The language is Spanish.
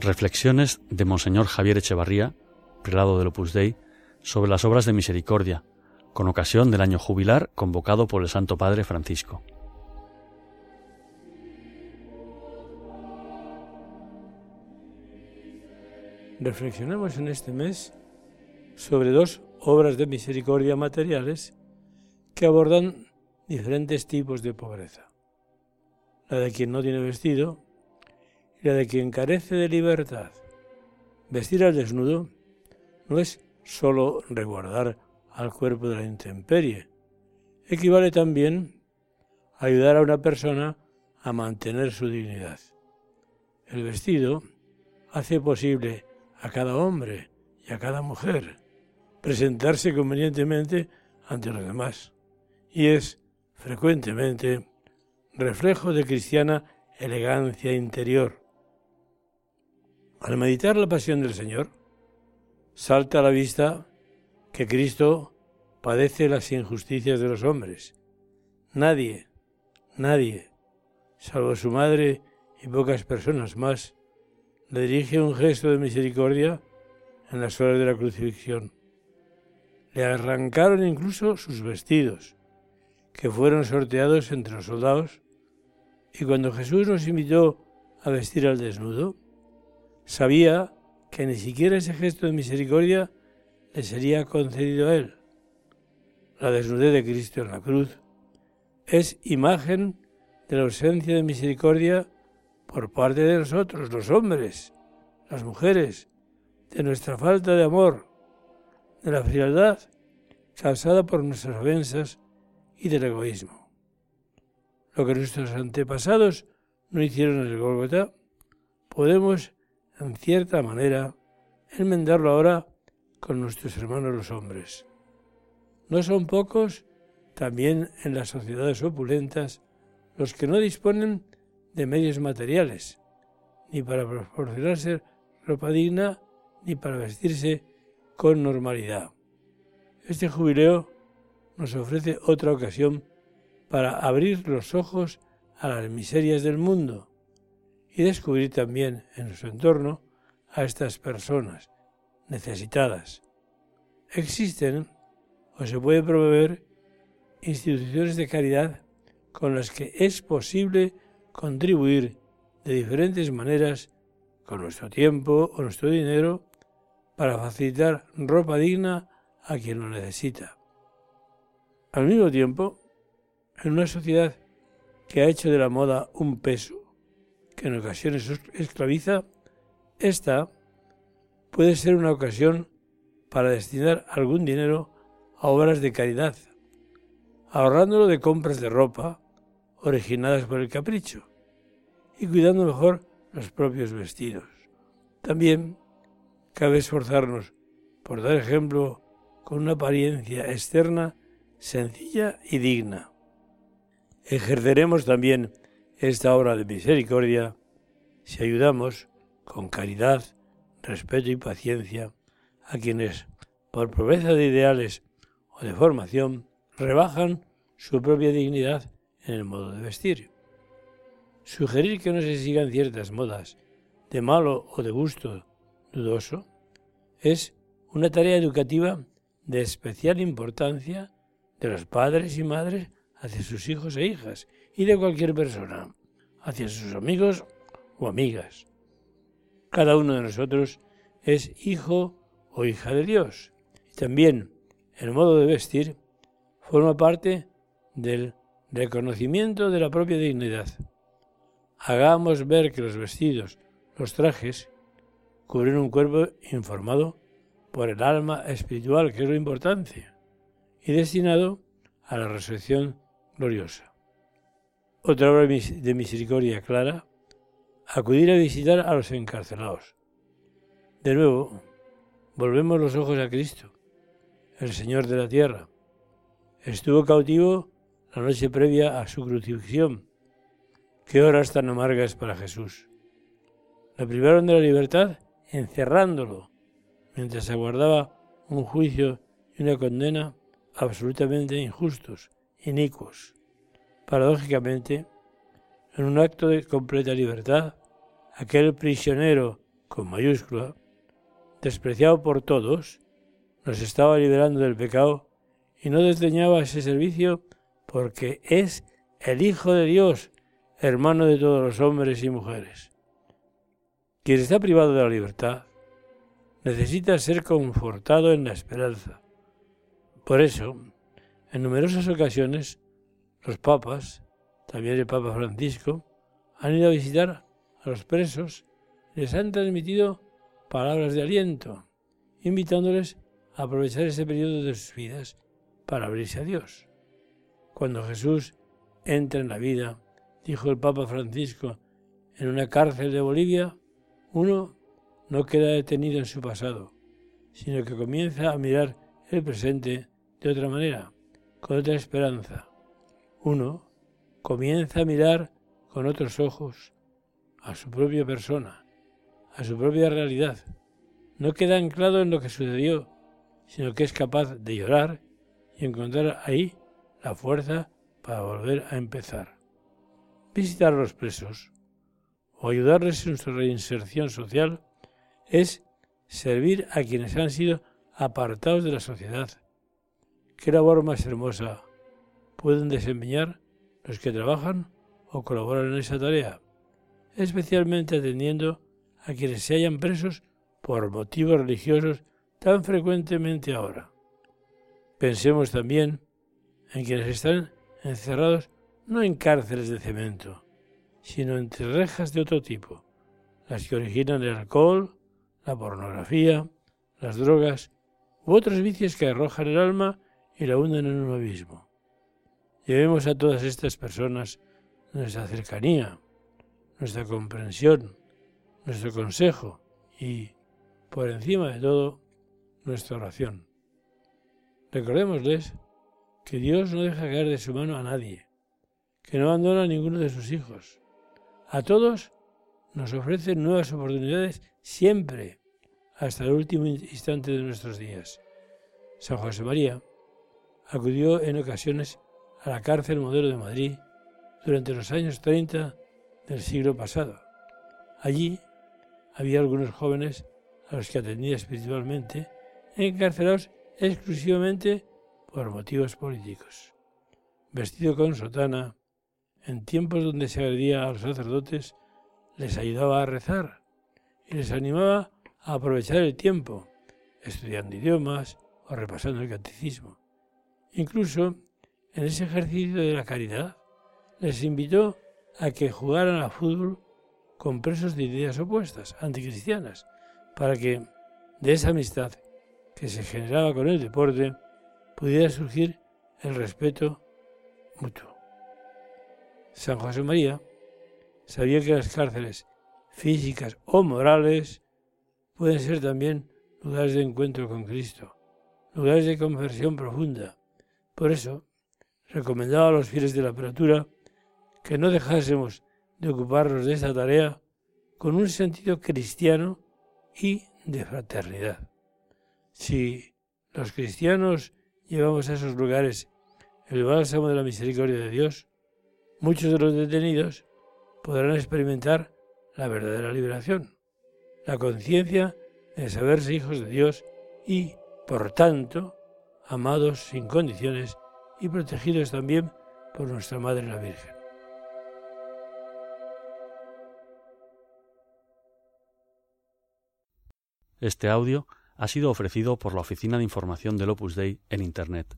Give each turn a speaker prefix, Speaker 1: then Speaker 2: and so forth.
Speaker 1: Reflexiones de Monseñor Javier Echevarría, prelado del Opus Dei, sobre las obras de misericordia, con ocasión del año jubilar convocado por el Santo Padre Francisco.
Speaker 2: Reflexionamos en este mes sobre dos obras de misericordia materiales que abordan diferentes tipos de pobreza. La de quien no tiene vestido y la de quien carece de libertad. Vestir al desnudo no es sólo resguardar al cuerpo de la intemperie, equivale también a ayudar a una persona a mantener su dignidad. El vestido hace posible a cada hombre y a cada mujer presentarse convenientemente ante los demás y es frecuentemente reflejo de cristiana elegancia interior. Al meditar la pasión del Señor, salta a la vista que Cristo padece las injusticias de los hombres. Nadie, nadie, salvo su madre y pocas personas más, le dirige un gesto de misericordia en las horas de la crucifixión. Le arrancaron incluso sus vestidos, que fueron sorteados entre los soldados, y cuando Jesús nos invitó a vestir al desnudo, sabía que ni siquiera ese gesto de misericordia le sería concedido a él. La desnudez de Cristo en la cruz es imagen de la ausencia de misericordia por parte de nosotros, los hombres, las mujeres, de nuestra falta de amor, de la frialdad causada por nuestras ofensas y del egoísmo. Lo que nuestros antepasados no hicieron en el Gólgota, podemos, en cierta manera, enmendarlo ahora con nuestros hermanos los hombres. No son pocos, también en las sociedades opulentas, los que no disponen de medios materiales, ni para proporcionarse ropa digna, ni para vestirse con normalidad. Este jubileo nos ofrece otra ocasión para abrir los ojos a las miserias del mundo y descubrir también en su entorno a estas personas necesitadas. Existen o se puede promover instituciones de caridad con las que es posible contribuir de diferentes maneras con nuestro tiempo o nuestro dinero para facilitar ropa digna a quien lo necesita. Al mismo tiempo, en una sociedad que ha hecho de la moda un peso, que en ocasiones esclaviza, esta puede ser una ocasión para destinar algún dinero a obras de caridad, ahorrándolo de compras de ropa originadas por el capricho y cuidando mejor los propios vestidos. También cabe esforzarnos por dar ejemplo con una apariencia externa sencilla y digna. Ejerceremos también esta obra de misericordia si ayudamos con caridad, respeto y paciencia a quienes, por pobreza de ideales o de formación, rebajan su propia dignidad en el modo de vestir. Sugerir que no se sigan ciertas modas de malo o de gusto dudoso es una tarea educativa de especial importancia de los padres y madres hacia sus hijos e hijas y de cualquier persona, hacia sus amigos o amigas. Cada uno de nosotros es hijo o hija de Dios. Y también el modo de vestir forma parte del reconocimiento de la propia dignidad. Hagamos ver que los vestidos, los trajes, cubren un cuerpo informado por el alma espiritual, que es lo importante, y destinado a la resurrección gloriosa. Otra obra de misericordia clara, acudir a visitar a los encarcelados. De nuevo, volvemos los ojos a Cristo, el Señor de la tierra. Estuvo cautivo la noche previa a su crucifixión. Qué horas tan amargas para Jesús. Le privaron de la libertad encerrándolo mientras aguardaba un juicio y una condena absolutamente injustos, inicuos. Paradójicamente, en un acto de completa libertad, aquel prisionero con mayúscula, despreciado por todos, nos estaba liberando del pecado y no desdeñaba ese servicio porque es el Hijo de Dios, hermano de todos los hombres y mujeres. Quien está privado de la libertad necesita ser confortado en la esperanza. Por eso, en numerosas ocasiones, los papas, también el Papa Francisco, han ido a visitar a los presos les han transmitido palabras de aliento, invitándoles a aprovechar ese periodo de sus vidas para abrirse a Dios. Cuando Jesús entra en la vida, dijo el Papa Francisco, en una cárcel de Bolivia, uno no queda detenido en su pasado, sino que comienza a mirar el presente de otra manera, con otra esperanza. Uno comienza a mirar con otros ojos a su propia persona, a su propia realidad. No queda anclado en lo que sucedió, sino que es capaz de llorar y encontrar ahí la fuerza para volver a empezar. Visitar a los presos o ayudarles en su reinserción social es servir a quienes han sido apartados de la sociedad. ¿Qué labor más hermosa pueden desempeñar los que trabajan o colaboran en esa tarea? Especialmente atendiendo a quienes se hayan presos por motivos religiosos tan frecuentemente ahora. Pensemos también en quienes están encerrados no en cárceles de cemento, sino entre rejas de otro tipo, las que originan el alcohol, la pornografía, las drogas u otros vicios que arrojan el alma y la hunden en un abismo. Llevemos a todas estas personas nuestra cercanía, nuestra comprensión, nuestro consejo y, por encima de todo, nuestra oración. Recordémosles que Dios no deja caer de su mano a nadie, que no abandona a ninguno de sus hijos. A todos nos ofrece nuevas oportunidades siempre, hasta el último instante de nuestros días. San José María acudió en ocasiones a la cárcel modelo de Madrid durante los años 30 del siglo pasado. Allí había algunos jóvenes a los que atendía espiritualmente, encarcelados exclusivamente por motivos políticos. Vestido con sotana, en tiempos donde se agredía a los sacerdotes, les ayudaba a rezar y les animaba a aprovechar el tiempo, estudiando idiomas o repasando el catecismo. Incluso en ese ejercicio de la caridad, les invitó a que jugaran a fútbol con presos de ideas opuestas, anticristianas, para que de esa amistad que se generaba con el deporte pudiera surgir el respeto mutuo. San José María sabía que las cárceles físicas o morales pueden ser también lugares de encuentro con Cristo, lugares de conversión profunda. Por eso, recomendaba a los fieles de la apertura que no dejásemos de ocuparnos de esta tarea con un sentido cristiano y de fraternidad. Si los cristianos llevamos a esos lugares el bálsamo de la misericordia de Dios, muchos de los detenidos podrán experimentar la verdadera liberación, la conciencia de saberse hijos de Dios y, por tanto, amados sin condiciones y protegidos también por nuestra Madre la Virgen.
Speaker 1: Este audio ha sido ofrecido por la Oficina de Información del Opus Dei en Internet